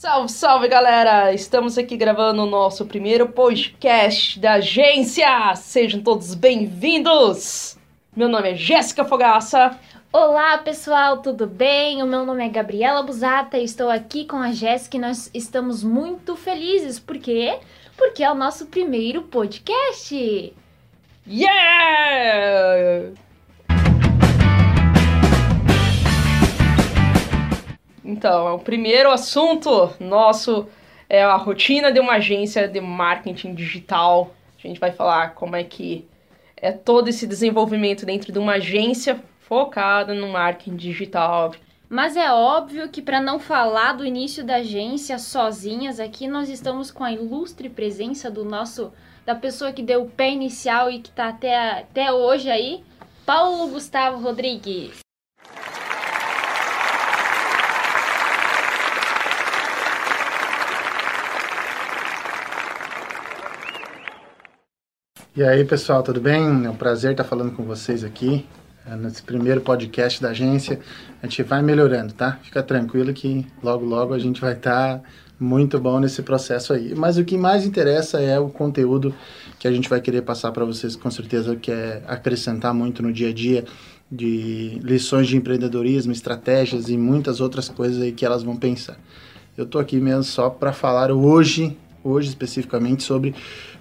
Salve, salve galera! Estamos aqui gravando o nosso primeiro podcast da agência! Sejam todos bem-vindos! Meu nome é Jéssica Fogaça. Olá pessoal, tudo bem? O meu nome é Gabriela Busata e estou aqui com a Jéssica e nós estamos muito felizes. Por quê? Porque é o nosso primeiro podcast! Yeah! Então, o primeiro assunto nosso é a rotina de uma agência de marketing digital. A gente vai falar como é que é todo esse desenvolvimento dentro de uma agência focada no marketing digital. Mas é óbvio que para não falar do início da agência sozinhas aqui, nós estamos com a ilustre presença do nosso da pessoa que deu o pé inicial e que está até, até hoje aí, Paulo Gustavo Rodrigues. E aí, pessoal, tudo bem? É um prazer estar falando com vocês aqui. É, nesse primeiro podcast da agência, a gente vai melhorando, tá? Fica tranquilo que logo, logo a gente vai estar muito bom nesse processo aí. Mas o que mais interessa é o conteúdo que a gente vai querer passar para vocês, com certeza, que é acrescentar muito no dia a dia de lições de empreendedorismo, estratégias e muitas outras coisas aí que elas vão pensar. Eu tô aqui mesmo só para falar hoje, hoje especificamente sobre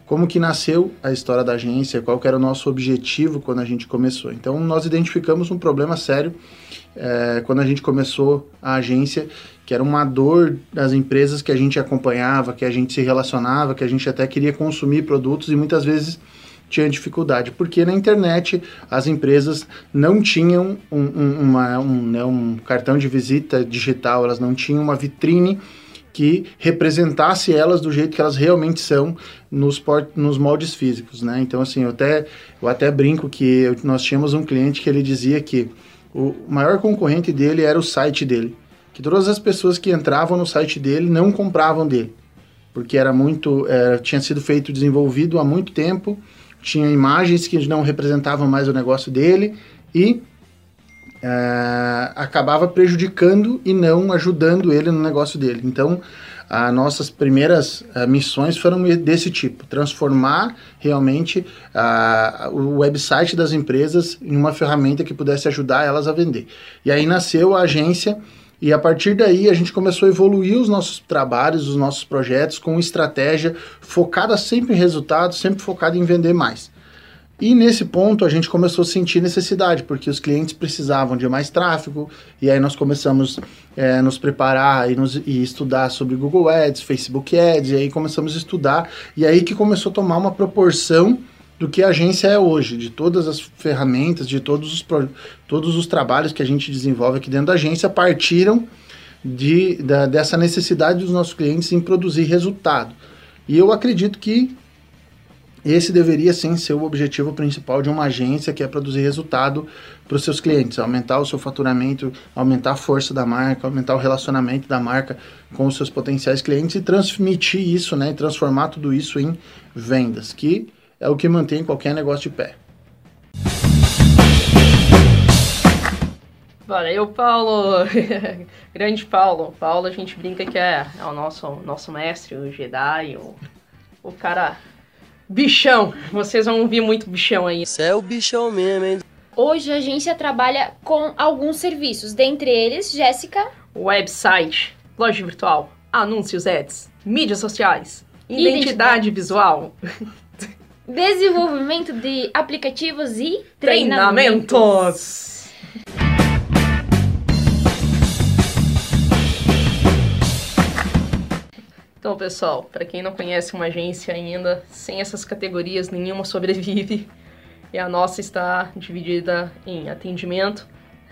como que nasceu a história da agência, qual era o nosso objetivo quando a gente começou. Então, nós identificamos um problema sério é, quando a gente começou a agência, que era uma dor das empresas que a gente acompanhava, que a gente se relacionava, que a gente até queria consumir produtos e muitas vezes tinha dificuldade, porque na internet as empresas não tinham um, um, uma, um, né, um cartão de visita digital, elas não tinham uma vitrine que representasse elas do jeito que elas realmente são nos, nos moldes físicos, né? Então, assim, eu até, eu até brinco que eu, nós tínhamos um cliente que ele dizia que o maior concorrente dele era o site dele, que todas as pessoas que entravam no site dele não compravam dele, porque era muito, é, tinha sido feito, desenvolvido há muito tempo, tinha imagens que não representavam mais o negócio dele e é, acabava prejudicando e não ajudando ele no negócio dele. Então, as nossas primeiras uh, missões foram desse tipo, transformar realmente uh, o website das empresas em uma ferramenta que pudesse ajudar elas a vender. E aí nasceu a agência e a partir daí a gente começou a evoluir os nossos trabalhos, os nossos projetos com estratégia focada sempre em resultados, sempre focada em vender mais. E nesse ponto a gente começou a sentir necessidade, porque os clientes precisavam de mais tráfego, e aí nós começamos a é, nos preparar e, nos, e estudar sobre Google Ads, Facebook Ads, e aí começamos a estudar, e aí que começou a tomar uma proporção do que a agência é hoje, de todas as ferramentas, de todos os, todos os trabalhos que a gente desenvolve aqui dentro da agência partiram de, da, dessa necessidade dos nossos clientes em produzir resultado. E eu acredito que esse deveria sim ser o objetivo principal de uma agência que é produzir resultado para os seus clientes, aumentar o seu faturamento, aumentar a força da marca, aumentar o relacionamento da marca com os seus potenciais clientes e transmitir isso, né, e transformar tudo isso em vendas, que é o que mantém qualquer negócio de pé. Valeu, Paulo! Grande Paulo. Paulo, a gente brinca que é, é o nosso, nosso mestre, o Jedi, o, o cara Bichão. Vocês vão ouvir muito bichão aí. Você é o bichão mesmo, hein? Hoje a agência trabalha com alguns serviços, dentre eles, Jéssica. Website, loja virtual, anúncios ads, mídias sociais, identidade, identidade. visual. Desenvolvimento de aplicativos e treinamentos. treinamentos. Então, pessoal, para quem não conhece uma agência ainda, sem essas categorias nenhuma sobrevive. E a nossa está dividida em atendimento,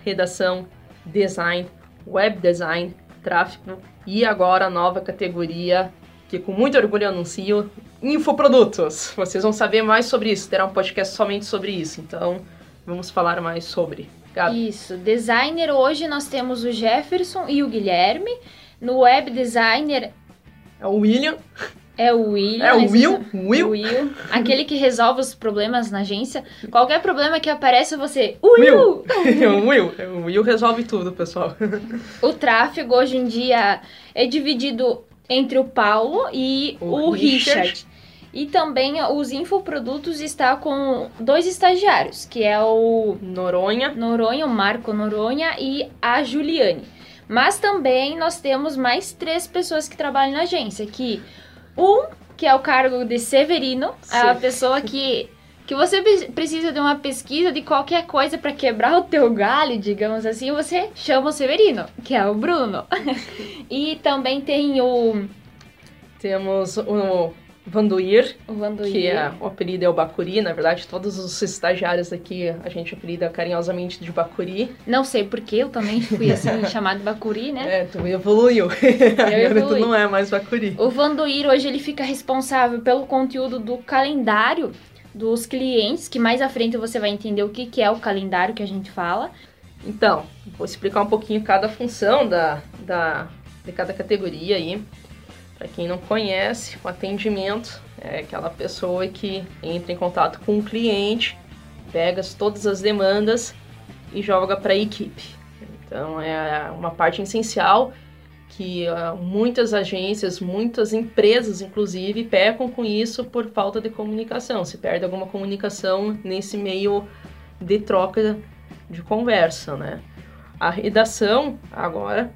redação, design, web design, tráfego e agora a nova categoria que com muito orgulho anuncio, infoprodutos. Vocês vão saber mais sobre isso, terá um podcast somente sobre isso. Então, vamos falar mais sobre. Gabi. Isso, designer hoje nós temos o Jefferson e o Guilherme. No web designer é o William. É o Will. É o Will? Will? Will. Aquele que resolve os problemas na agência. Qualquer problema que apareça, você. O Will! o Will. O Will resolve tudo, pessoal. O tráfego hoje em dia é dividido entre o Paulo e O o, Richard. Richard. E também os infoprodutos está com dois estagiários, que é o Noronha. Noronha, o Marco Noronha e a Juliane. Mas também nós temos mais três pessoas que trabalham na agência, que um que é o cargo de Severino, a Sim. pessoa que que você pre- precisa de uma pesquisa de qualquer coisa para quebrar o teu galho, digamos assim, você chama o Severino, que é o Bruno. e também tem o, Temos o Vanduir, Vanduir. que é, o apelido é o Bacuri. Na verdade, todos os estagiários aqui a gente apelida carinhosamente de Bacuri. Não sei porquê, eu também fui assim chamado Bacuri, né? É, tu evoluiu. Agora tu não é mais Bacuri. O Vandoir hoje ele fica responsável pelo conteúdo do calendário dos clientes, que mais à frente você vai entender o que, que é o calendário que a gente fala. Então, vou explicar um pouquinho cada função da, da, de cada categoria aí. Para quem não conhece, o atendimento é aquela pessoa que entra em contato com o cliente, pega as- todas as demandas e joga para a equipe. Então, é uma parte essencial que ah, muitas agências, muitas empresas, inclusive, pecam com isso por falta de comunicação. Se perde alguma comunicação nesse meio de troca de conversa, né? A redação, agora,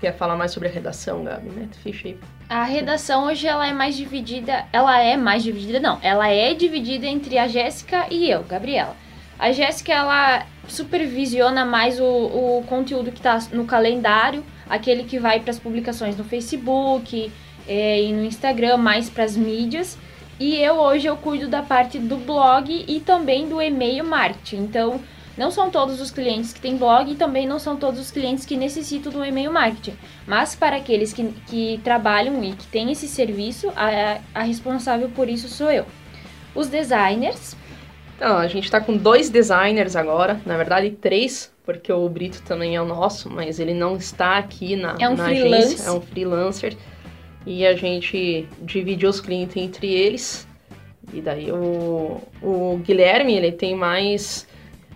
quer falar mais sobre a redação, Gabi, né? Ficha aí. A redação hoje ela é mais dividida, ela é mais dividida, não, ela é dividida entre a Jéssica e eu, Gabriela. A Jéssica ela supervisiona mais o, o conteúdo que está no calendário, aquele que vai para as publicações no Facebook é, e no Instagram, mais para as mídias. E eu hoje eu cuido da parte do blog e também do e-mail marketing. Então, não são todos os clientes que têm blog e também não são todos os clientes que necessitam do e-mail marketing. Mas para aqueles que, que trabalham e que têm esse serviço, a, a responsável por isso sou eu. Os designers, Então, a gente tá com dois designers agora, na verdade três, porque o Brito também é o nosso, mas ele não está aqui na, É um na agência, é um freelancer. E a gente divide os clientes entre eles. E daí o, o Guilherme, ele tem mais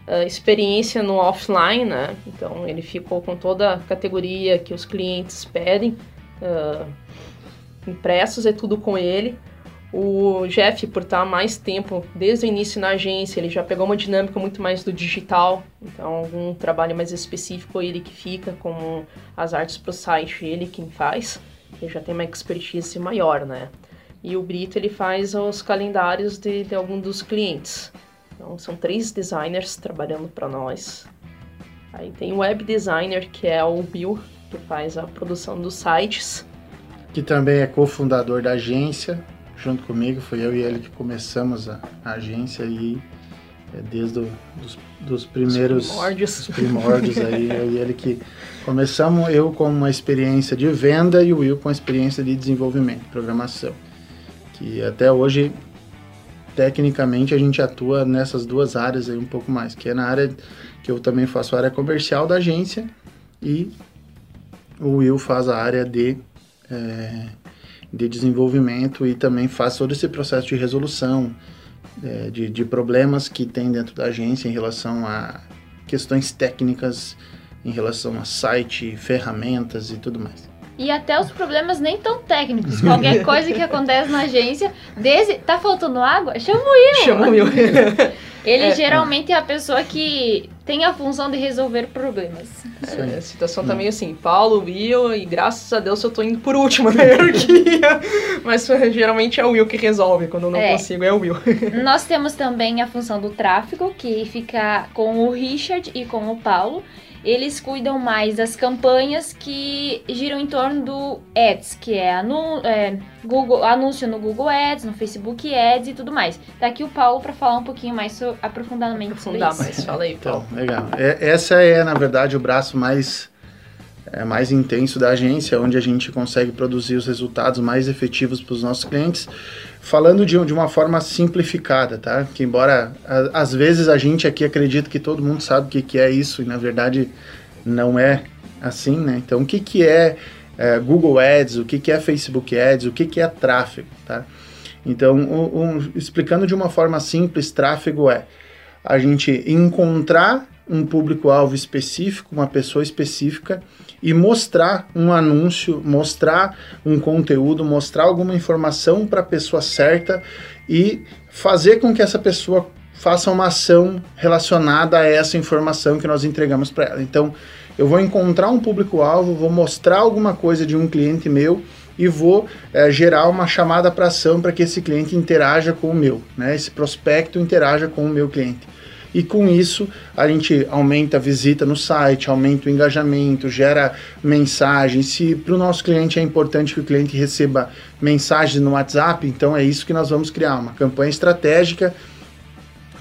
ah, experiência no offline, né? Então ele ficou com toda a categoria que os clientes pedem. ah, impressos é tudo com ele. O Jeff, por estar mais tempo desde o início na agência, ele já pegou uma dinâmica muito mais do digital. Então, algum trabalho mais específico ele que fica, como as artes para o site, ele quem faz. Ele já tem uma expertise maior, né? E o Brito, ele faz os calendários de, de algum dos clientes. Então, são três designers trabalhando para nós. Aí tem o web designer, que é o Bill, que faz a produção dos sites. que também é cofundador da agência, junto comigo, foi eu e ele que começamos a, a agência e é, desde o, dos, dos primeiros primórdios. os primórdios aí, eu e ele que começamos, eu com uma experiência de venda e o Will com a experiência de desenvolvimento, programação, que até hoje tecnicamente a gente atua nessas duas áreas aí um pouco mais, que é na área que eu também faço a área comercial da agência e o Will faz a área de é, de desenvolvimento e também faz todo esse processo de resolução é, de, de problemas que tem dentro da agência em relação a questões técnicas, em relação a site, ferramentas e tudo mais. E até os problemas nem tão técnicos. Qualquer coisa que acontece na agência, desde. Tá faltando água? Chama o Will. Chama o Will. Ele É. geralmente é a pessoa que tem a função de resolver problemas. É, a situação tá meio assim, Paulo, Will, e graças a Deus eu tô indo por último na hierarquia. Mas geralmente é o Will que resolve, quando eu não É. consigo é o Will. Nós temos também a função do tráfego, que fica com o Richard e com o Paulo. Eles cuidam mais das campanhas que giram em torno do Ads, que é, anu é, Google, anúncio no Google Ads, no Facebook Ads e tudo mais. Tá aqui o Paulo para falar um pouquinho mais so- aprofundadamente sobre Aprofundar isso. mais, fala aí, Paulo. Então, legal. É- essa é, na verdade, o braço mais, é, mais intenso da agência, onde a gente consegue produzir os resultados mais efetivos para os nossos clientes, falando de, de uma forma simplificada, tá? Que embora a- às vezes a gente aqui acredita que todo mundo sabe o que, que é isso, e na verdade não é assim, né? Então, o que, que é é Google Ads, o que, que é Facebook Ads, o que, que é tráfego, tá? Então, explicando de uma forma simples, tráfego é a gente encontrar um público-alvo específico, uma pessoa específica, e mostrar um anúncio, mostrar um conteúdo, mostrar alguma informação para a pessoa certa e fazer com que essa pessoa faça uma ação relacionada a essa informação que nós entregamos para ela. Então, eu vou encontrar um público-alvo, vou mostrar alguma coisa de um cliente meu e vou é, gerar uma chamada para ação para que esse cliente interaja com o meu, né? Esse prospecto interaja com o meu cliente. E com isso a gente aumenta a visita no site, aumenta o engajamento, gera mensagens. Se para o nosso cliente é importante que o cliente receba mensagens no WhatsApp, então é isso que nós vamos criar, uma campanha estratégica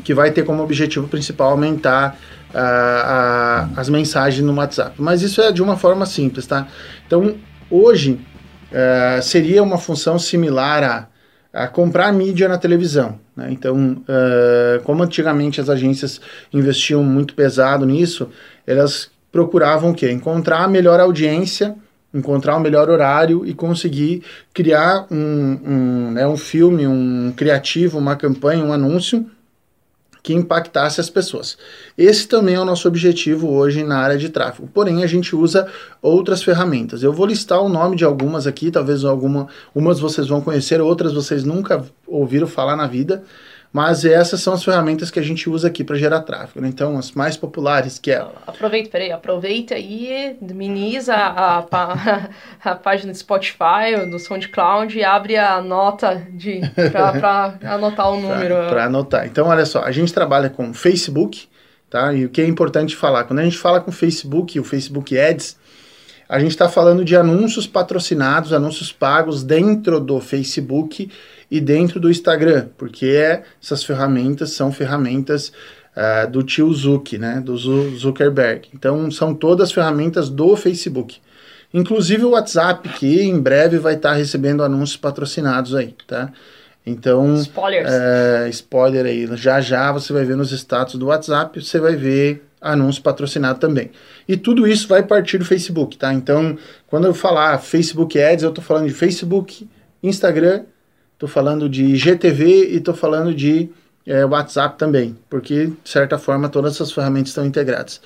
que vai ter como objetivo principal aumentar uh, uh, as mensagens no WhatsApp. Mas isso é de uma forma simples, tá? Então hoje uh, seria uma função similar a a comprar mídia na televisão. Né? Então, uh, como antigamente as agências investiam muito pesado nisso, elas procuravam o quê? Encontrar a melhor audiência, encontrar o melhor horário e conseguir criar um, um, né, um filme, um criativo, uma campanha, um anúncio que impactasse as pessoas. Esse também é o nosso objetivo hoje na área de tráfego. Porém, a gente usa outras ferramentas. Eu vou listar o nome de algumas aqui, talvez alguma, umas vocês vão conhecer, outras vocês nunca ouviram falar na vida. Mas essas são as ferramentas que a gente usa aqui para gerar tráfego. Né? Então, as mais populares que é. Aproveita, peraí, aproveita aí, minimiza a, a, a, página do Spotify, do SoundCloud e abre a nota de para anotar o número. Para anotar. Então, olha só, a gente trabalha com Facebook, tá? E o que é importante falar, quando a gente fala com Facebook, o Facebook Ads, a gente está falando de anúncios patrocinados, anúncios pagos dentro do Facebook e dentro do Instagram, porque é, essas ferramentas são ferramentas uh, do tio Zuck, né, do Zuckerberg. Então, são todas ferramentas do Facebook. Inclusive o WhatsApp, que em breve vai estar tá recebendo anúncios patrocinados aí, tá? Então, Spoilers. É, spoiler aí, já já você vai ver nos status do WhatsApp, você vai ver anúncio patrocinado também. E tudo isso vai partir do Facebook, tá? Então, quando eu falar Facebook Ads, eu estou falando de Facebook, Instagram, estou falando de GTV e estou falando de é, WhatsApp também, porque, de certa forma, todas essas ferramentas estão integradas.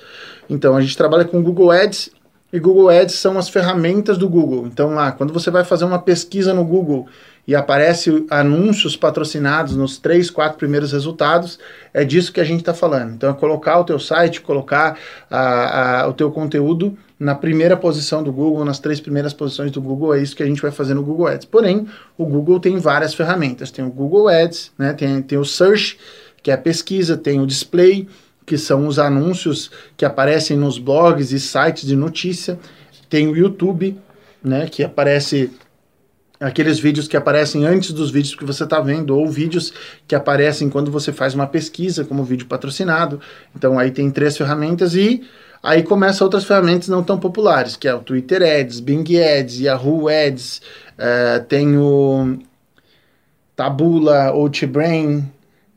Então, a gente trabalha com Google Ads e Google Ads são as ferramentas do Google. Então, lá, quando você vai fazer uma pesquisa no Google e aparece anúncios patrocinados nos três, quatro primeiros resultados, é disso que a gente está falando. Então é colocar o teu site, colocar a, a, o teu conteúdo na primeira posição do Google, nas três primeiras posições do Google, é isso que a gente vai fazer no Google Ads. Porém, o Google tem várias ferramentas. Tem o Google Ads, né? tem, tem o Search, que é a pesquisa, tem o Display, que são os anúncios que aparecem nos blogs e sites de notícia, tem o YouTube, né, que aparece aqueles vídeos que aparecem antes dos vídeos que você está vendo, ou vídeos que aparecem quando você faz uma pesquisa, como vídeo patrocinado. Então aí tem três ferramentas e aí começa outras ferramentas não tão populares, que é o Twitter Ads, Bing Ads, Yahoo Ads, uh, tem o Tabula, Outbrain,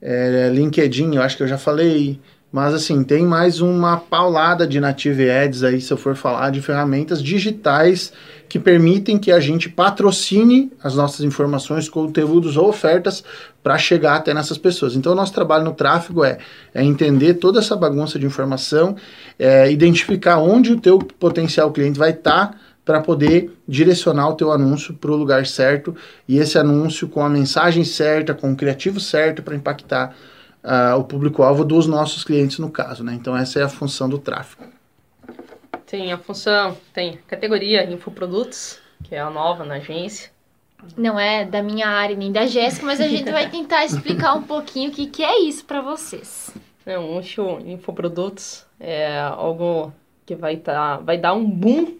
é, LinkedIn, eu acho que eu já falei. Mas assim, tem mais uma paulada de native ads aí, se eu for falar, de ferramentas digitais que permitem que a gente patrocine as nossas informações, conteúdos ou ofertas para chegar até nessas pessoas. Então, o nosso trabalho no tráfego é, é entender toda essa bagunça de informação, é, identificar onde o teu potencial cliente vai estar tá, para poder direcionar o teu anúncio para o lugar certo e esse anúncio com a mensagem certa, com o criativo certo para impactar uh, o público-alvo dos nossos clientes no caso, né? Então essa é a função do tráfego. Tem a função, tem categoria infoprodutos, que é a nova na agência. Não é da minha área nem da Jéssica, mas a gente vai tentar explicar um pouquinho o que, que é isso para vocês. É, um infoprodutos é algo que vai, tá, vai dar um boom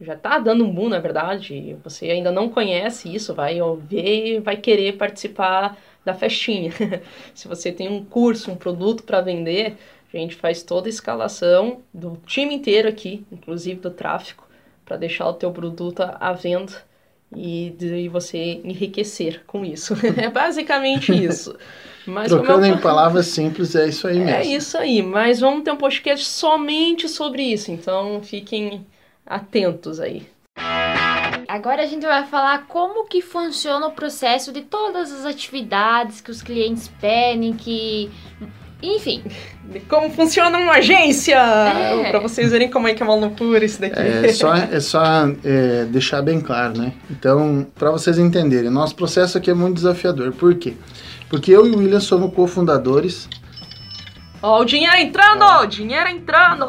já está dando um boom, na verdade, você ainda não conhece isso, vai ver e vai querer participar da festinha. Se você tem um curso, um produto para vender, a gente faz toda a escalação do time inteiro aqui, inclusive do tráfego, para deixar o teu produto à venda e de você enriquecer com isso. é basicamente isso. Mas Trocando eu... em palavras simples, é isso aí é mesmo. É isso aí, mas vamos ter um podcast somente sobre isso, então fiquem atentos aí. agora a gente vai falar como que funciona o processo de todas as atividades que os clientes pedem, que enfim. Como funciona uma agência! É. Pra vocês verem como é que é uma loucura isso daqui. É só, é só é, deixar bem claro, né? Então, para vocês entenderem, nosso processo aqui é muito desafiador. Por quê? Porque eu e o William somos cofundadores. Ó, oh, o dinheiro entrando! O dinheiro entrando!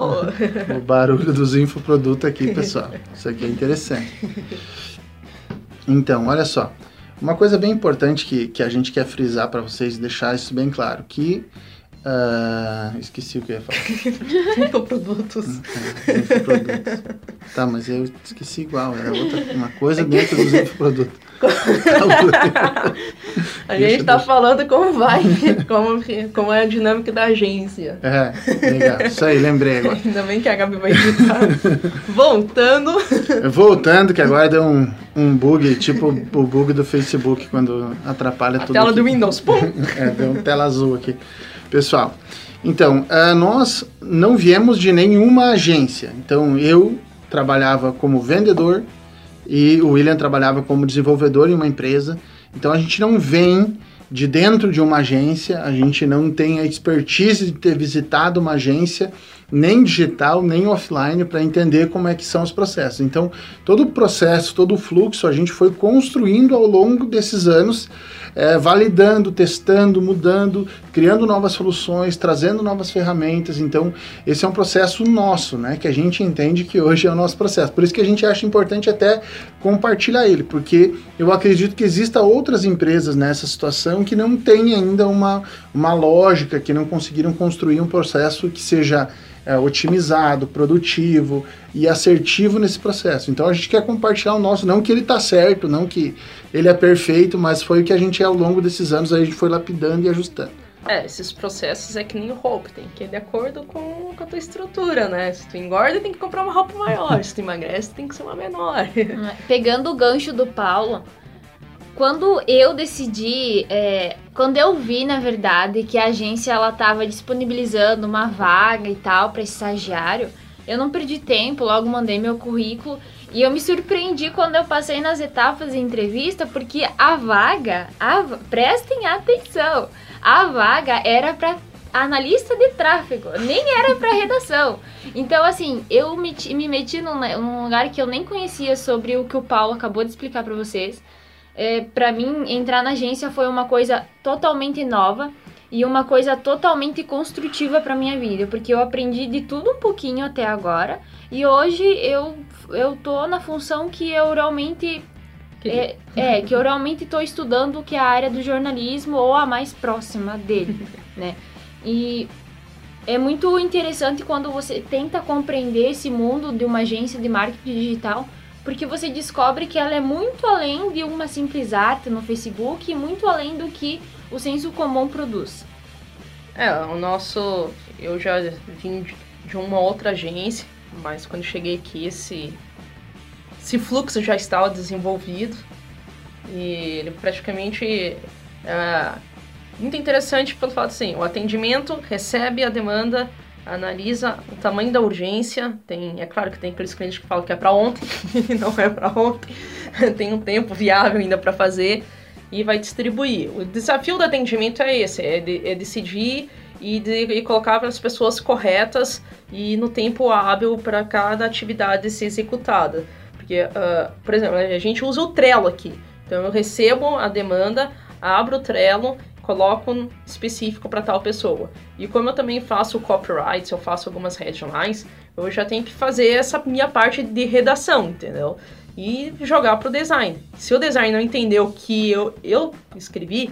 o barulho dos infoprodutos aqui, pessoal. Isso aqui é interessante. Então, olha só. Uma coisa bem importante que, que a gente quer frisar para vocês, deixar isso bem claro, que Uh, esqueci o que eu ia falar. Infoprodutos. infoprodutos. Tá, mas eu esqueci igual, era outra uma coisa dentro dos infoprodutos. a gente tá falando como vai, como, como é a dinâmica da agência. É, legal. Isso aí, lembrei agora. Ainda bem que a Gabi vai editar. Voltando. Voltando, que agora deu um, um bug, tipo o bug do Facebook, quando atrapalha a tudo. Tela aqui. do Windows, pum! É, deu uma tela azul aqui. Pessoal, então, uh, nós não viemos de nenhuma agência. Então, eu trabalhava como vendedor e o William trabalhava como desenvolvedor em uma empresa. Então, a gente não vem de dentro de uma agência, a gente não tem a expertise de ter visitado uma agência, nem digital, nem offline, para entender como é que são os processos. Então, todo o processo, todo o fluxo, a gente foi construindo ao longo desses anos é, validando, testando, mudando, criando novas soluções, trazendo novas ferramentas. Então, esse é um processo nosso, né? Que a gente entende que hoje é o nosso processo. Por isso que a gente acha importante até compartilhar ele, porque eu acredito que exista outras empresas nessa situação que não têm ainda uma, uma lógica, que não conseguiram construir um processo que seja é, otimizado, produtivo e assertivo nesse processo. Então a gente quer compartilhar o nosso, não que ele está certo, não que ele é perfeito, mas foi o que a gente ao longo desses anos a gente foi lapidando e ajustando. É, esses processos é que nem roupa, tem que ir de acordo com, com a tua estrutura, né? Se tu engorda, tem que comprar uma roupa maior, se tu emagrece, tem que ser uma menor. Pegando o gancho do Paulo, quando eu decidi, é, quando eu vi, na verdade, que a agência ela estava disponibilizando uma vaga e tal para estagiário, eu não perdi tempo, logo mandei meu currículo e eu me surpreendi quando eu passei nas etapas de entrevista, porque a vaga, a, prestem atenção, a vaga era para analista de tráfego, nem era para redação. Então, assim, eu me, me meti num, num lugar que eu nem conhecia sobre o que o Paulo acabou de explicar para vocês é, para mim, entrar na agência foi uma coisa totalmente nova e uma coisa totalmente construtiva para minha vida, porque eu aprendi de tudo um pouquinho até agora e hoje eu eu tô na função que eu realmente é, é, que eu realmente estou estudando que é a área do jornalismo ou a mais próxima dele, né? E é muito interessante quando você tenta compreender esse mundo de uma agência de marketing digital, porque você descobre que ela é muito além de uma simples arte no Facebook e muito além do que o senso comum produz. É, o nosso. Eu já vim de uma outra agência, mas quando cheguei aqui, esse, esse fluxo já estava desenvolvido e ele praticamente. É, muito interessante pelo fato assim, o atendimento recebe a demanda analisa o tamanho da urgência. Tem, é claro que tem aqueles clientes que falam que é para ontem, não é para ontem. tem um tempo viável ainda para fazer e vai distribuir. O desafio do atendimento é esse, é, de, é decidir e, de, e colocar as pessoas corretas e no tempo hábil para cada atividade ser executada. Porque, uh, por exemplo, a gente usa o Trello aqui. Então eu recebo a demanda, abro o Trello coloco um específico para tal pessoa. E como eu também faço copyright, eu faço algumas headlines, eu já tenho que fazer essa minha parte de redação, entendeu? E jogar pro design. Se o design não entendeu o que eu, eu escrevi,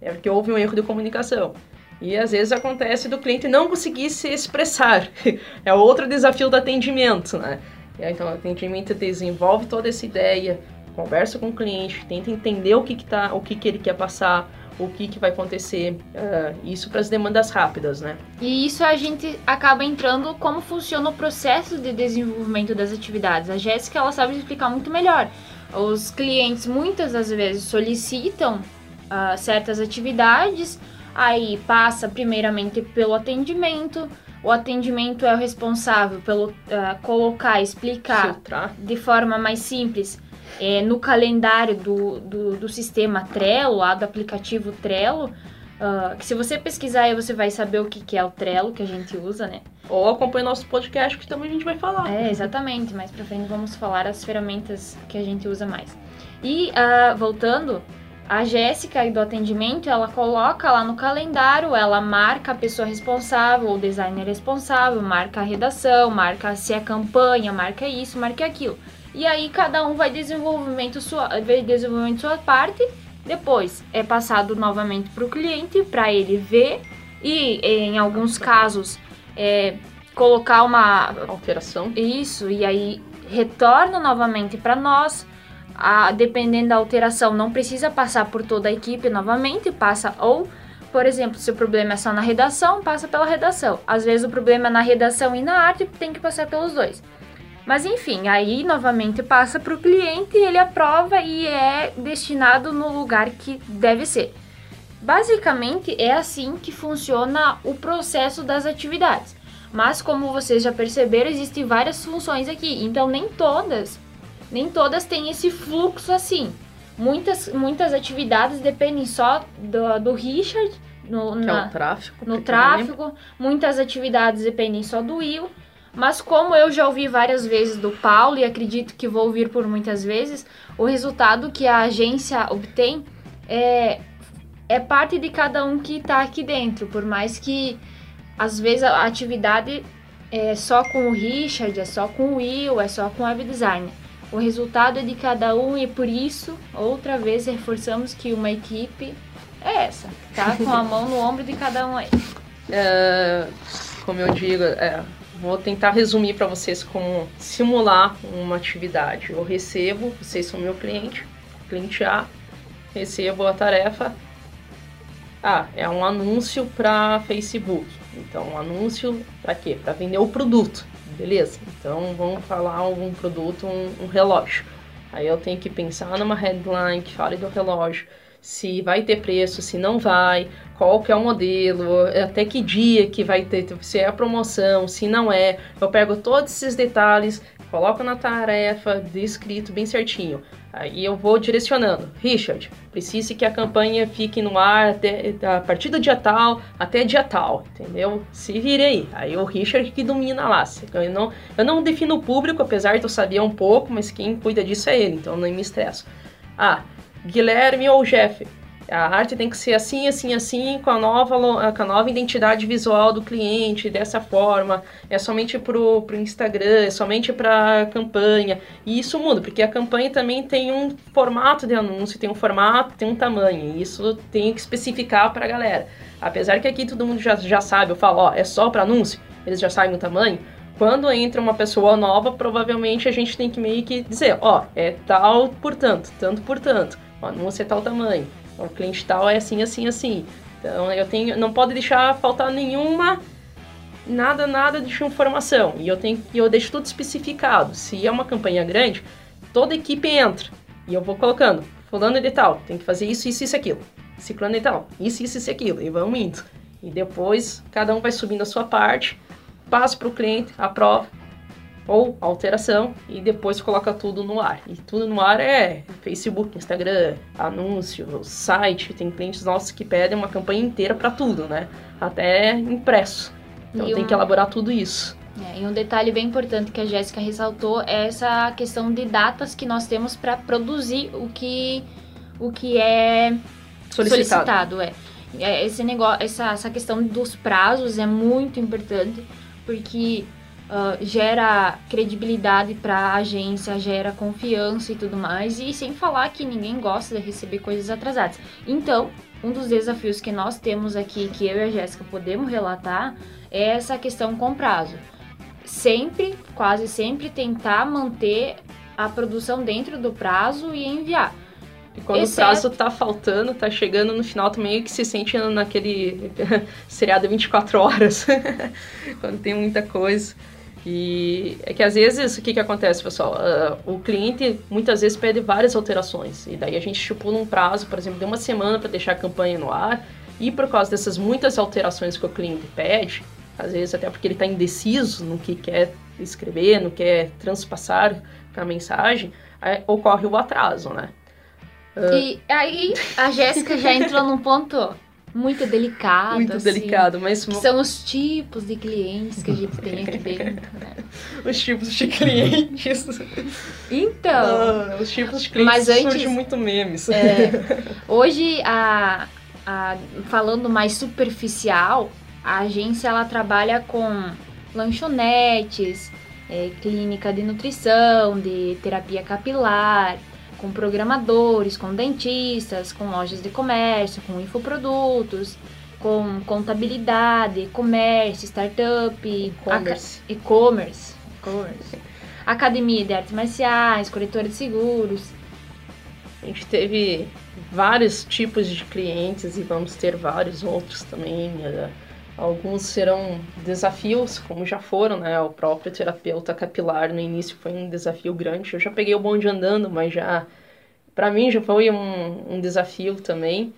é porque houve um erro de comunicação. E às vezes acontece do cliente não conseguir se expressar. é outro desafio do atendimento, né? Então, o atendimento desenvolve toda essa ideia, conversa com o cliente, tenta entender o que, que, tá, o que, que ele quer passar, o que, que vai acontecer, uh, isso para as demandas rápidas, né? E isso a gente acaba entrando como funciona o processo de desenvolvimento das atividades. A Jéssica, ela sabe explicar muito melhor. Os clientes muitas das vezes solicitam uh, certas atividades, aí passa primeiramente pelo atendimento, o atendimento é o responsável pelo uh, colocar, explicar Filtrar. de forma mais simples é, no calendário do, do, do, sistema Trello, lá do aplicativo Trello, uh, que se você pesquisar aí você vai saber o que, que é o Trello que a gente usa, né? Ou acompanhe nosso podcast que também a gente vai falar. É, exatamente. Mais pra frente vamos falar as ferramentas que a gente usa mais. E, uh, voltando, a Jéssica do atendimento, ela coloca lá no calendário, ela marca a pessoa responsável, o designer responsável, marca a redação, marca se é campanha, marca isso, marca aquilo. E aí cada um vai desenvolvimento sua, vai desenvolvendo sua parte. Depois é passado novamente para o cliente para ele ver e em alguns casos é, colocar uma alteração. Isso e aí retorna novamente para nós a, dependendo da alteração, não precisa passar por toda a equipe novamente, passa ou, por exemplo, se o problema é só na redação, passa pela redação. Às vezes o problema é na redação e na arte, tem que passar pelos dois. Mas enfim, aí novamente passa para o cliente, ele aprova e é destinado no lugar que deve ser. Basicamente é assim que funciona o processo das atividades. Mas como vocês já perceberam, existem várias funções aqui, então nem todas nem todas têm esse fluxo assim. Muitas, muitas atividades dependem só do, do Richard, no, que na, é o tráfego. No tráfego. Muitas atividades dependem só do Will. Mas como eu já ouvi várias vezes do Paulo e acredito que vou ouvir por muitas vezes, o resultado que a agência obtém é, é parte de cada um que está aqui dentro. Por mais que às vezes a atividade é só com o Richard, é só com o Will, é só com o web design. O resultado é de cada um e por isso, outra vez, reforçamos que uma equipe é essa, tá? Com a mão no ombro de cada um aí. É, como eu digo, é, vou tentar resumir para vocês como simular uma atividade. Eu recebo, vocês são meu cliente, cliente A, recebo a tarefa. Ah, é um anúncio para Facebook. Então, um anúncio para quê? Para vender o produto. Beleza, então vamos falar um produto, um, um relógio. Aí eu tenho que pensar numa headline que fale do relógio, se vai ter preço, se não vai, qual que é o modelo, até que dia que vai ter, se é a promoção, se não é. Eu pego todos esses detalhes, coloco na tarefa, descrito bem certinho. Aí eu vou direcionando. Richard, precise que a campanha fique no ar até, a partir do dia tal até dia tal, entendeu? Se vire aí. Aí o Richard que domina lá. Eu não, eu não defino o público, apesar de eu saber um pouco, mas quem cuida disso é ele, então não me estresso. Ah, Guilherme ou Jeff, a arte tem que ser assim, assim, assim, com a nova, com a nova identidade visual do cliente, dessa forma. É somente pro, pro Instagram, é somente para campanha. E isso muda, porque a campanha também tem um formato de anúncio, tem um formato, tem um tamanho. E isso tem que especificar para a galera. Apesar que aqui todo mundo já, já sabe, eu falo, ó, é só para anúncio, eles já sabem o tamanho. Quando entra uma pessoa nova, provavelmente a gente tem que meio que dizer, ó, é tal por tanto, tanto por tanto. Anúncio é tal tamanho o cliente tal é assim, assim, assim. Então eu tenho, não pode deixar faltar nenhuma nada, nada de informação. E eu tenho, eu deixo tudo especificado. Se é uma campanha grande, toda a equipe entra e eu vou colocando fulano de tal, tem que fazer isso, isso, isso, aquilo. Ciclano de tal, isso, isso, isso, aquilo. E vamos indo. E depois cada um vai subindo a sua parte, passa para o cliente, aprova, ou alteração e depois coloca tudo no ar. E tudo no ar é Facebook, Instagram, anúncio, site. Tem clientes nossos que pedem uma campanha inteira para tudo, né? Até impresso. Então e tem um... que elaborar tudo isso. É, e um detalhe bem importante que a Jéssica ressaltou é essa questão de datas que nós temos para produzir o que, o que é solicitado. solicitado é. é. Esse negócio, essa, essa questão dos prazos é muito importante, porque uh, gera credibilidade para a agência, gera confiança e tudo mais, e sem falar que ninguém gosta de receber coisas atrasadas. Então, um dos desafios que nós temos aqui, que eu e a Jéssica podemos relatar, é essa questão com prazo. Sempre, quase sempre, tentar manter a produção dentro do prazo e enviar. E quando Exceto... o prazo tá faltando, tá chegando no final também que se sente naquele seriado 24 horas. quando tem muita coisa. E é que às vezes o que, que acontece, pessoal? Uh, o cliente muitas vezes pede várias alterações. E daí a gente estipula um prazo, por exemplo, de uma semana para deixar a campanha no ar. E por causa dessas muitas alterações que o cliente pede, às vezes até porque ele está indeciso no que quer escrever, no que quer transpassar a mensagem, ocorre o atraso, né? E aí a Jéssica já entrou num ponto muito delicado. Muito assim, delicado, mas Que são os tipos de clientes que a gente tem aqui dentro, né? os tipos de clientes. Então, Ah, os tipos de clientes Mas antes- surgem muito memes. é, hoje, a, a- falando mais superficial, a agência ela trabalha com lanchonetes, é, clínica de nutrição, de terapia capilar, com programadores, com dentistas, com lojas de comércio, com infoprodutos, com contabilidade, comércio, startup, E-commerce. e-commerce, academia de artes marciais, corretora de seguros. A gente teve vários tipos de clientes e vamos ter vários outros também. né? Alguns serão desafios, como já foram, né? O próprio terapeuta capilar no início foi um desafio grande. Eu já peguei o bonde andando, mas já para mim já foi um, um desafio também.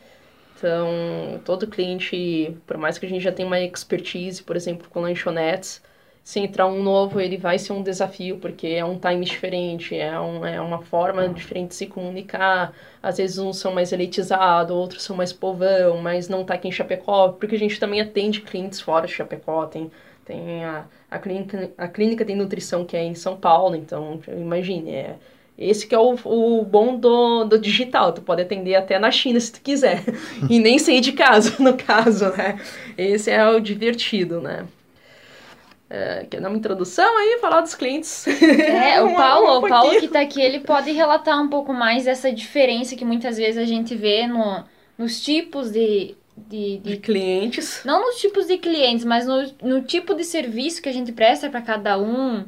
Então, todo cliente, por mais que a gente já tenha uma expertise, por exemplo, com lanchonetes, se entrar um novo, ele vai ser um desafio, porque é um time diferente, é, um, é uma forma diferente de se comunicar. Às vezes uns são mais elitizados, outros são mais povão, mas não tá aqui em Chapecó, porque a gente também atende clientes fora de Chapecó, tem, tem a, a, clínica, a clínica de nutrição que é em São Paulo, então imagine, é, esse que é o, o bom do, do digital, tu pode atender até na China se tu quiser, e nem sair de casa, no caso, né? Esse é o divertido, né? É, quer dar uma introdução aí, falar dos clientes? É, o Paulo, um o Paulo que tá aqui, ele pode relatar um pouco mais dessa diferença que muitas vezes a gente vê no, nos tipos de, de, de de- clientes. Não nos tipos de clientes, mas no, no tipo de serviço que a gente presta para cada um.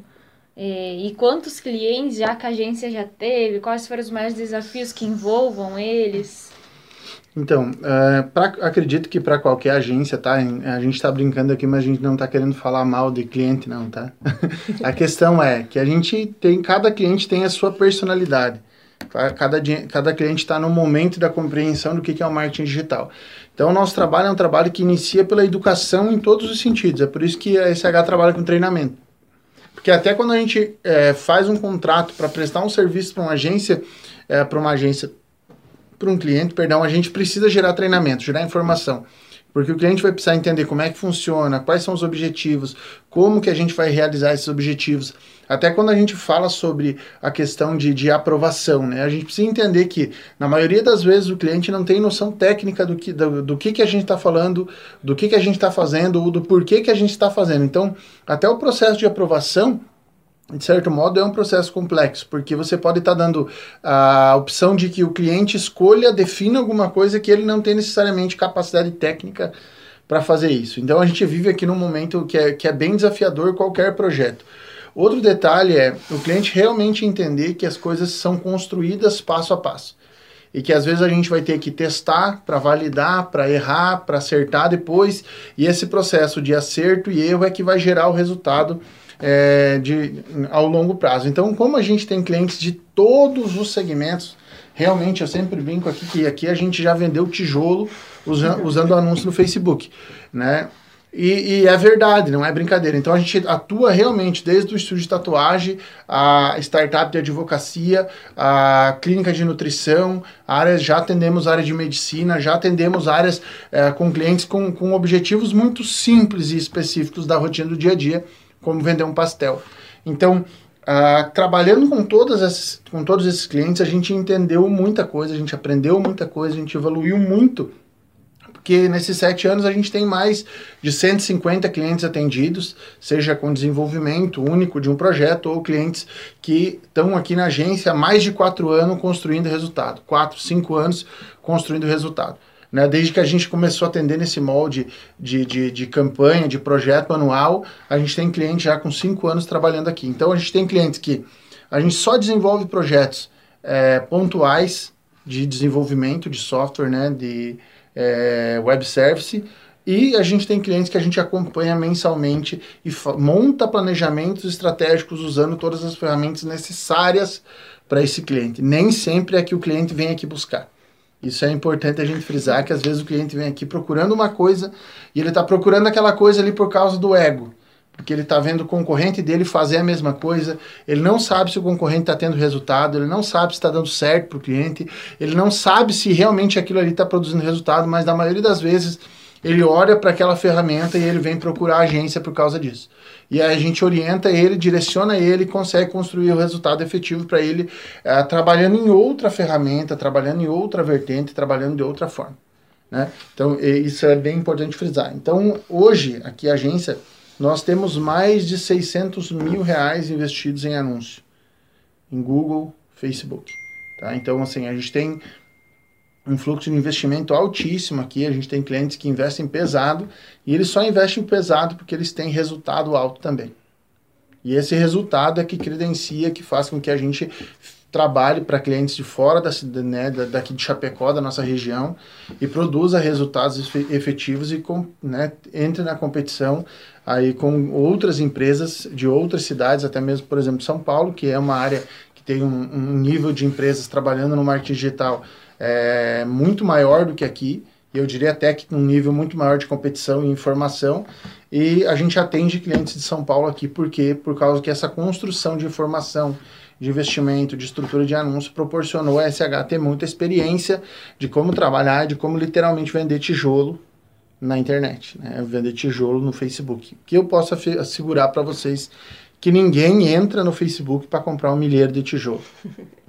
é, E quantos clientes já que a agência já teve, quais foram os maiores desafios que envolvam eles. Então, é, pra- acredito que para qualquer agência, tá? A gente está brincando aqui, mas a gente não está querendo falar mal de cliente, não, tá? a questão é que a gente tem, cada cliente tem a sua personalidade. Cada, cada cliente está no momento da compreensão do que que é o marketing digital. Então, o nosso trabalho é um trabalho que inicia pela educação em todos os sentidos. É por isso que a SH trabalha com treinamento. Porque até quando a gente é, faz um contrato para prestar um serviço para uma agência, é, para uma agência para um cliente, perdão, a gente precisa gerar treinamento, gerar informação. Porque o cliente vai precisar entender como é que funciona, quais são os objetivos, como que a gente vai realizar esses objetivos. Até quando a gente fala sobre a questão de, de aprovação, né? A gente precisa entender que, na maioria das vezes, o cliente não tem noção técnica do que, do, do que, que a gente está falando, do que, que a gente está fazendo, ou do porquê que a gente está fazendo. Então, até o processo de aprovação, de certo modo, é um processo complexo, porque você pode estar dando a opção de que o cliente escolha, defina alguma coisa que ele não tem necessariamente capacidade técnica para fazer isso. Então a gente vive aqui num momento que é, que é bem desafiador qualquer projeto. Outro detalhe é o cliente realmente entender que as coisas são construídas passo a passo. E que às vezes a gente vai ter que testar para validar, para errar, para acertar depois. E esse processo de acerto e erro é que vai gerar o resultado é, de, ao longo prazo. Então, como a gente tem clientes de todos os segmentos, realmente eu sempre brinco aqui que aqui a gente já vendeu tijolo usa, usando anúncio no Facebook, né? E, e, é verdade, não é brincadeira. Então a gente atua realmente desde o estúdio de tatuagem, a startup de advocacia, a clínica de nutrição, áreas, já atendemos área de medicina, já atendemos áreas é, com clientes com, com objetivos muito simples e específicos da rotina do dia a dia, como vender um pastel. Então, uh, trabalhando com, todas essas, com todos esses clientes, a gente entendeu muita coisa, a gente aprendeu muita coisa, a gente evoluiu muito porque nesses sete anos a gente tem mais de 150 clientes atendidos, seja com desenvolvimento único de um projeto ou clientes que estão aqui na agência há mais de quatro anos construindo resultado, quatro, cinco anos construindo resultado. Né? Desde que a gente começou a atender nesse molde de, de, de campanha, de projeto anual, a gente tem cliente já com cinco anos trabalhando aqui. Então a gente tem clientes que a gente só desenvolve projetos é, pontuais de desenvolvimento de software, né? de é, web service e a gente tem clientes que a gente acompanha mensalmente e monta planejamentos estratégicos usando todas as ferramentas necessárias para esse cliente. Nem sempre é que o cliente vem aqui buscar. Isso é importante a gente frisar que às vezes o cliente vem aqui procurando uma coisa e ele está procurando aquela coisa ali por causa do ego, porque ele está vendo o concorrente dele fazer a mesma coisa, ele não sabe se o concorrente está tendo resultado, ele não sabe se está dando certo para o cliente, ele não sabe se realmente aquilo ali está produzindo resultado, mas na maioria das vezes ele olha para aquela ferramenta e ele vem procurar a agência por causa disso. E aí a gente orienta ele, direciona ele consegue construir o resultado efetivo para ele, é, trabalhando em outra ferramenta, trabalhando em outra vertente, trabalhando de outra forma. Né? Então, isso é bem importante frisar. Então, hoje, aqui a agência, nós temos mais de 600 mil reais investidos em anúncio, em Google, Facebook. Tá? Então, assim, a gente tem um fluxo de investimento altíssimo aqui. A gente tem clientes que investem pesado e eles só investem pesado porque eles têm resultado alto também. E esse resultado é que credencia, que faz com que a gente trabalhe para clientes de fora da, né, daqui de Chapecó, da nossa região, e produza resultados efetivos e com, né, entre na competição aí com outras empresas de outras cidades, até mesmo, por exemplo, São Paulo, que é uma área que tem um, um nível de empresas trabalhando no marketing digital é, muito maior do que aqui, eu diria até que um nível muito maior de competição e informação, e a gente atende clientes de São Paulo aqui, por quê? Por causa que essa construção de informação, de investimento, de estrutura de anúncio proporcionou a SH ter muita experiência de como trabalhar, de como literalmente vender tijolo na internet, né? vender tijolo no Facebook. Que eu posso assegurar para vocês que ninguém entra no Facebook para comprar um milheiro de tijolo.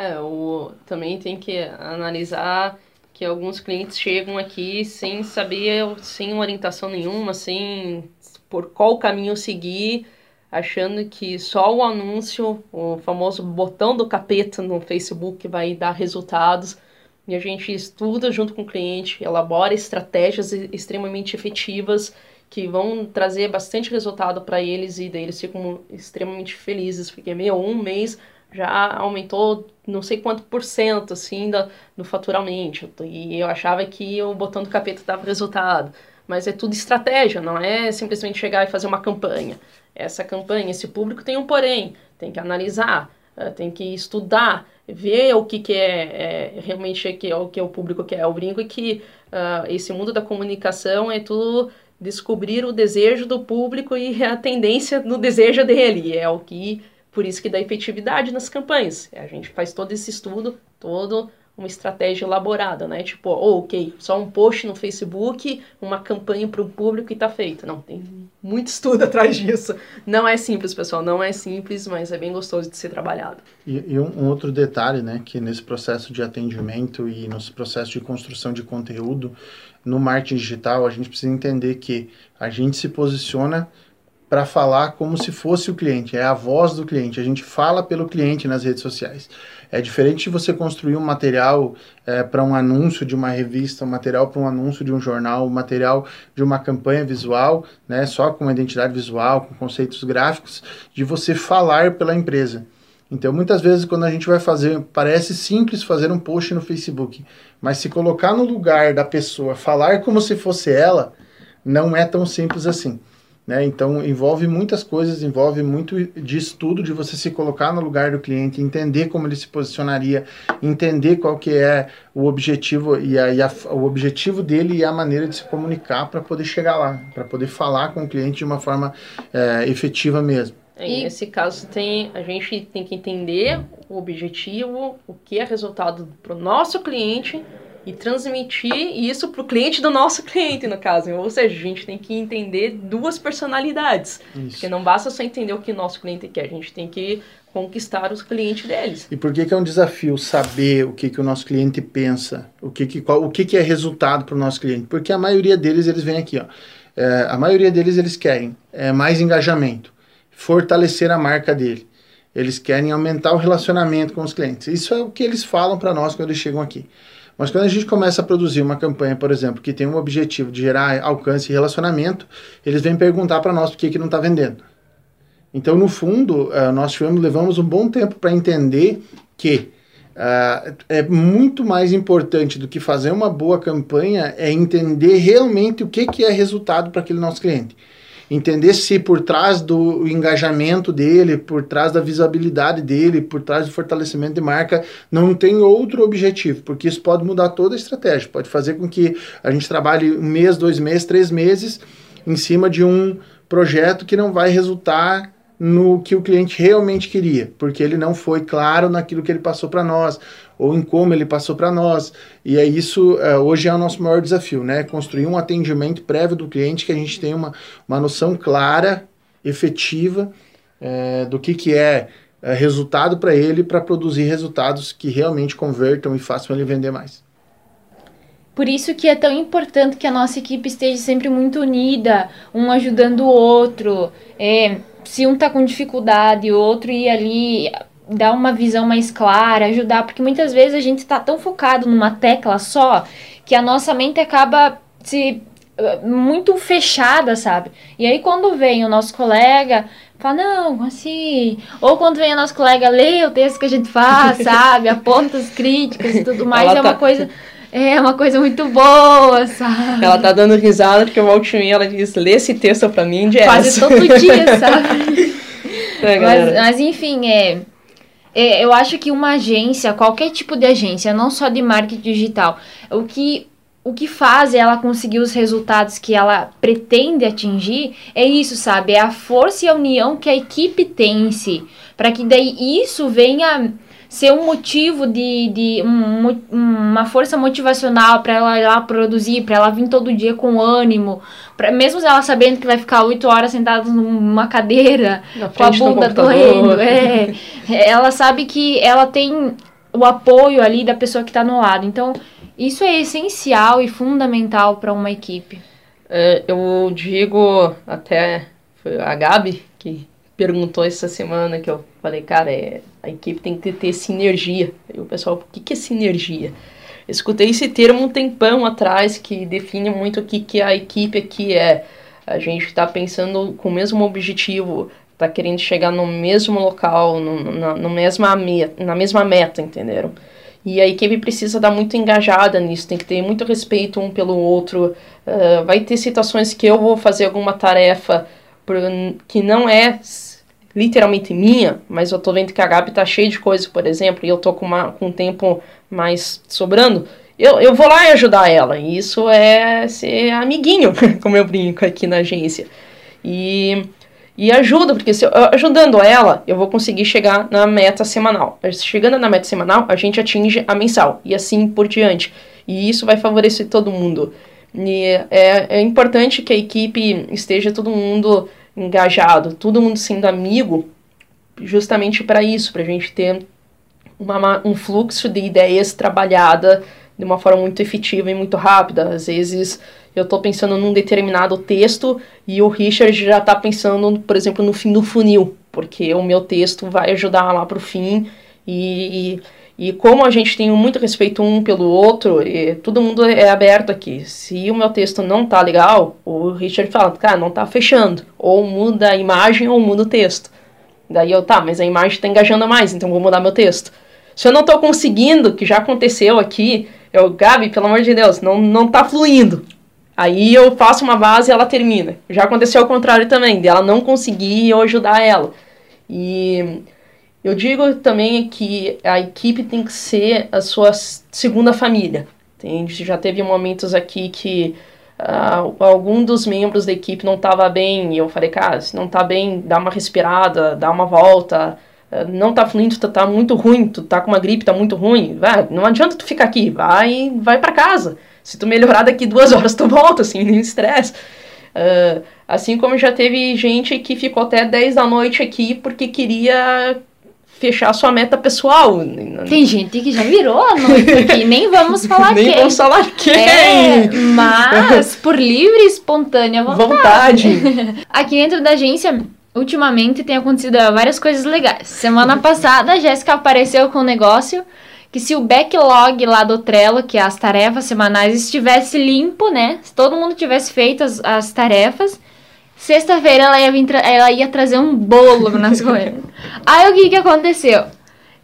É, o, também tem que analisar que alguns clientes chegam aqui sem saber, sem orientação nenhuma, sem por qual caminho seguir, achando que só o anúncio, o famoso botão do capeta no Facebook vai dar resultados. E a gente estuda junto com o cliente, elabora estratégias extremamente efetivas que vão trazer bastante resultado para eles e daí eles ficam extremamente felizes, porque meio um mês já aumentou não sei quanto por cento, assim, da, do faturamento. E eu achava que o botão do capeta dava resultado. Mas é tudo estratégia, não é simplesmente chegar e fazer uma campanha. Essa campanha, esse público tem um porém, tem que analisar, eh, tem que estudar, ver o que, que é, é realmente que é o que o público quer. Eu brinco que uh, esse mundo da comunicação é tudo descobrir o desejo do público e a tendência no desejo dele. É o que por isso que dá efetividade nas campanhas. A gente faz todo esse estudo, todo uma estratégia elaborada, né? Tipo, oh, ok, só um post no Facebook, uma campanha para o público e tá feito. Não, tem muito estudo atrás disso. Não é simples, pessoal, não é simples, mas é bem gostoso de ser trabalhado. E, e um, um, outro detalhe, né, que nesse processo de atendimento e no processo de construção de conteúdo, no marketing digital, a gente precisa entender que a gente se posiciona para falar como se fosse o cliente, é a voz do cliente. A gente fala pelo cliente nas redes sociais. É diferente de você construir um material é, para um anúncio de uma revista, um material para um anúncio de um jornal, um material de uma campanha visual, né, só com identidade visual, com conceitos gráficos, de você falar pela empresa. Então, muitas vezes, quando a gente vai fazer, parece simples fazer um post no Facebook, mas se colocar no lugar da pessoa, falar como se fosse ela, não é tão simples assim. Né? Então envolve muitas coisas, envolve muito de estudo, de você se colocar no lugar do cliente, entender como ele se posicionaria, entender qual que é o objetivo e, a, e a, o objetivo dele e a maneira de se comunicar para poder chegar lá, para poder falar com o cliente de uma forma é, efetiva mesmo. Em esse caso tem a gente tem que entender o objetivo, o que é resultado para o nosso cliente e transmitir isso para o cliente do nosso cliente, no caso. Ou seja, a gente tem que entender duas personalidades. Isso. Porque não basta só entender o que o nosso cliente quer, a gente tem que conquistar os clientes deles. E por que, que é um desafio saber o que, que o nosso cliente pensa, o que, que, qual, o que, que é resultado para o nosso cliente? Porque a maioria deles, eles vêm aqui, ó. É, a maioria deles, eles querem é, mais engajamento, fortalecer a marca dele. Eles querem aumentar o relacionamento com os clientes. Isso é o que eles falam para nós quando eles chegam aqui. Mas quando a gente começa a produzir uma campanha, por exemplo, que tem um objetivo de gerar alcance e relacionamento, eles vêm perguntar para nós por que, que não está vendendo. Então, no fundo, uh, nós tivemos, levamos um bom tempo para entender que uh, é muito mais importante do que fazer uma boa campanha é entender realmente o que, que é resultado para aquele nosso cliente entender se por trás do engajamento dele, por trás da visibilidade dele, por trás do fortalecimento de marca, não tem outro objetivo, porque isso pode mudar toda a estratégia, pode fazer com que a gente trabalhe um mês, dois meses, três meses em cima de um projeto que não vai resultar no que o cliente realmente queria, porque ele não foi claro naquilo que ele passou para nós, ou em como ele passou para nós. E é isso, uh, hoje é o nosso maior desafio, né? Construir um atendimento prévio do cliente que a gente tenha uma, uma noção clara, efetiva, é, do que, que é, é resultado para ele, para produzir resultados que realmente convertam e façam ele vender mais. Por isso que é tão importante que a nossa equipe esteja sempre muito unida, um ajudando o outro. É, se um tá com dificuldade, o outro ir ali dar uma visão mais clara, ajudar, porque muitas vezes a gente tá tão focado numa tecla só que a nossa mente acaba se muito fechada, sabe? E aí quando vem o nosso colega, fala, não, assim. Ou quando vem o nosso colega, lê o texto que a gente faz, sabe? Aponta as críticas e tudo mais, Ela é tá... uma coisa. É uma coisa muito boa, sabe? Ela tá dando risada porque uma última ela diz, lê esse texto pra mim, Jess. Quase todo dia, sabe? é, mas, mas, enfim, é, eu acho que uma agência, qualquer tipo de agência, não só de marketing digital, o que o que faz ela conseguir os resultados que ela pretende atingir é isso, sabe? É a força e a união que a equipe tem em si. Para que daí isso venha ser um motivo de, de um, uma força motivacional para ela ir lá produzir, para ela vir todo dia com ânimo, pra, mesmo ela sabendo que vai ficar oito horas sentada numa cadeira com a bunda doendo. É, ela sabe que ela tem o apoio ali da pessoa que está no lado. Então, isso é essencial e fundamental para uma equipe. É, eu digo até foi a Gabi que perguntou essa semana que eu falei, cara, é, a equipe tem que ter sinergia. E o pessoal, o que, que é sinergia? Escutei esse termo um tempão atrás que define muito o que, que a equipe aqui é. A gente está pensando com o mesmo objetivo, está querendo chegar no mesmo local, no, na, no mesma, na mesma meta, entenderam? E a equipe precisa estar muito engajada nisso, tem que ter muito respeito um pelo outro. Uh, vai ter situações que eu vou fazer alguma tarefa por, que não é literalmente minha, mas eu tô vendo que a Gabi tá cheia de coisas, por exemplo, e eu tô com, uma, com um tempo mais sobrando. Eu, eu vou lá e ajudar ela. E isso é ser amiguinho, como eu brinco aqui na agência. E e ajuda, porque se eu, ajudando ela, eu vou conseguir chegar na meta semanal. Chegando na meta semanal, a gente atinge a mensal e assim por diante. E isso vai favorecer todo mundo. E é, é importante que a equipe esteja todo mundo engajado, todo mundo sendo amigo, justamente para isso, para a gente ter uma, um fluxo de ideias trabalhada de uma forma muito efetiva e muito rápida. Às vezes eu estou pensando num determinado texto e o Richard já está pensando, por exemplo, no fim do funil, porque o meu texto vai ajudar lá para o fim e, e, e, como a gente tem muito respeito um pelo outro, e todo mundo é aberto aqui. Se o meu texto não tá legal, o Richard fala, cara, não tá fechando. Ou muda a imagem ou muda o texto. Daí eu, tá, mas a imagem está engajando mais, então vou mudar meu texto. Se eu não estou conseguindo, que já aconteceu aqui, eu, Gabi, pelo amor de Deus, não, não tá fluindo. Aí eu faço uma base e ela termina. Já aconteceu ao contrário também, dela não conseguir eu ajudar ela. E eu digo também que a equipe tem que ser a sua segunda família. Entende? Já teve momentos aqui que uh, algum dos membros da equipe não estava bem e eu falei, cara, se não está bem, dá uma respirada, dá uma volta. Uh, não está fluindo, tu tá muito ruim, tu tá com uma gripe, tá muito ruim. Vai, não adianta tu ficar aqui, vai, vai para casa. Se tu melhorar daqui duas horas, tu volta, assim, nem estresse. Uh, assim como já teve gente que ficou até 10 da noite aqui porque queria fechar sua meta pessoal. Tem gente que já virou a noite aqui, nem vamos falar nem quem. vamos falar quem. É, mas por livre e espontânea vontade. vontade. aqui dentro da agência, ultimamente tem acontecido várias coisas legais. Semana passada, a Jéssica apareceu com um negócio que se o backlog lá do Trello, que é as tarefas semanais, estivesse limpo, né? Se todo mundo tivesse feito as, as tarefas, sexta-feira ela, ia ela ia trazer um bolo nas coisas. Aí o que que aconteceu?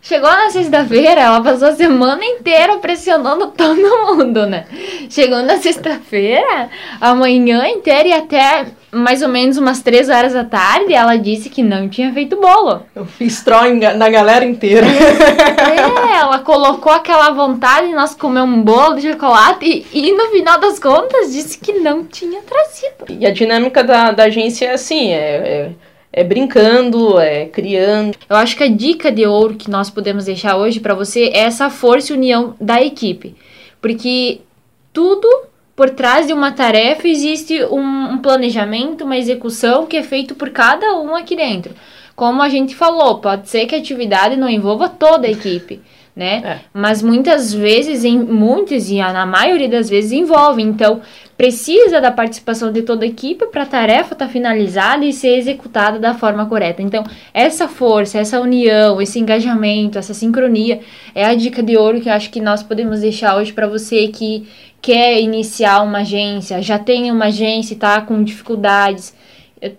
Chegou na sexta-feira, ela passou a semana inteira pressionando todo mundo, né? Chegou na sexta-feira, a manhã inteira e até mais ou menos umas três horas da tarde, ela disse que não tinha feito bolo. Eu fiz troll na galera inteira. É, ela colocou aquela vontade de nós comer um bolo de chocolate e, e no final das contas disse que não tinha trazido. E a dinâmica da, da agência é assim, é, é é brincando, é criando. Eu acho que a dica de ouro que nós podemos deixar hoje para você é essa força e união da equipe. Porque tudo por trás de uma tarefa existe um, um planejamento, uma execução que é feito por cada um aqui dentro. Como a gente falou, pode ser que a atividade não envolva toda a equipe né? É. Mas muitas vezes, em muitas e na maioria das vezes envolve. Então, precisa da participação de toda a equipe para a tarefa estar tá finalizada e ser executada da forma correta. Então, essa força, essa união, esse engajamento, essa sincronia é a dica de ouro que eu acho que nós podemos deixar hoje para você que quer iniciar uma agência, já tem uma agência e está com dificuldades.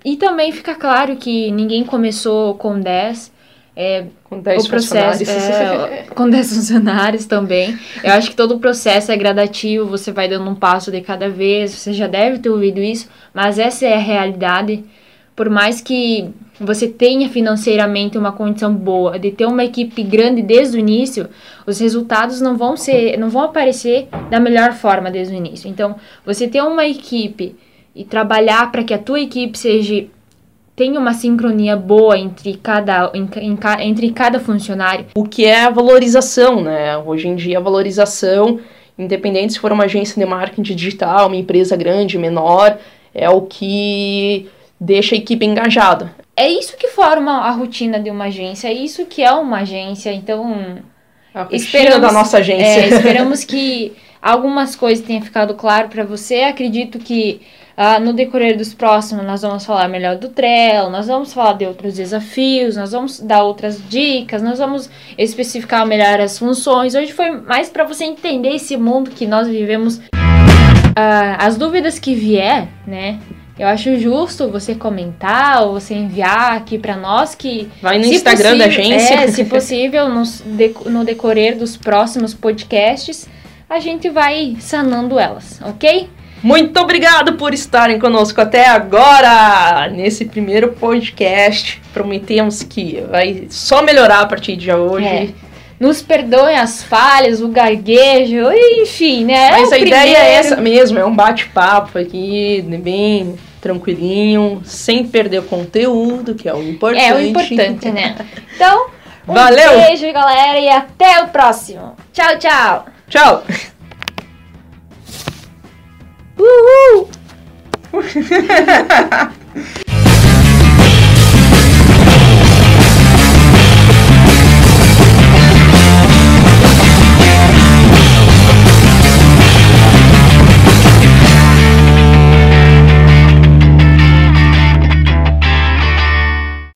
E também fica claro que ninguém começou com 10 é, com 10 o processo, é, com 10 funcionários também. Eu acho que todo o processo é gradativo, você vai dando um passo de cada vez, você já deve ter ouvido isso, mas essa é a realidade. Por mais que você tenha financeiramente uma condição boa de ter uma equipe grande desde o início, os resultados não vão ser, não vão aparecer da melhor forma desde o início. Então, você ter uma equipe e trabalhar para que a tua equipe seja tem uma sincronia boa entre cada, entre cada funcionário. O que é a valorização, né? Hoje em dia, a valorização, independente se for uma agência de marketing digital, uma empresa grande, menor, é o que deixa a equipe engajada. É isso que forma a rotina de uma agência, é isso que é uma agência, então... A esperamos, da nossa agência. É, esperamos que algumas coisas tenham ficado claro para você. Acredito que Uh, no decorrer dos próximos, nós vamos falar melhor do Trello, nós vamos falar de outros desafios, nós vamos dar outras dicas, nós vamos especificar melhor as funções. Hoje foi mais para você entender esse mundo que nós vivemos. Uh, as dúvidas que vier, né? Eu acho justo você comentar ou você enviar aqui para nós que. Vai no Instagram possível, da agência. É, se possível, no, no decorrer dos próximos podcasts, a gente vai sanando elas, ok? Muito obrigado por estarem conosco até agora nesse primeiro podcast. Prometemos que vai só melhorar a partir de hoje. É. Nos perdoem as falhas, o garguejo, enfim, né? Mas é a primeiro. ideia é essa mesmo, é um bate-papo aqui, bem tranquilinho, sem perder o conteúdo, que é o importante. É o importante, né? Então, um Valeu. beijo, galera, e até o próximo. Tchau, tchau. Tchau. Uhul!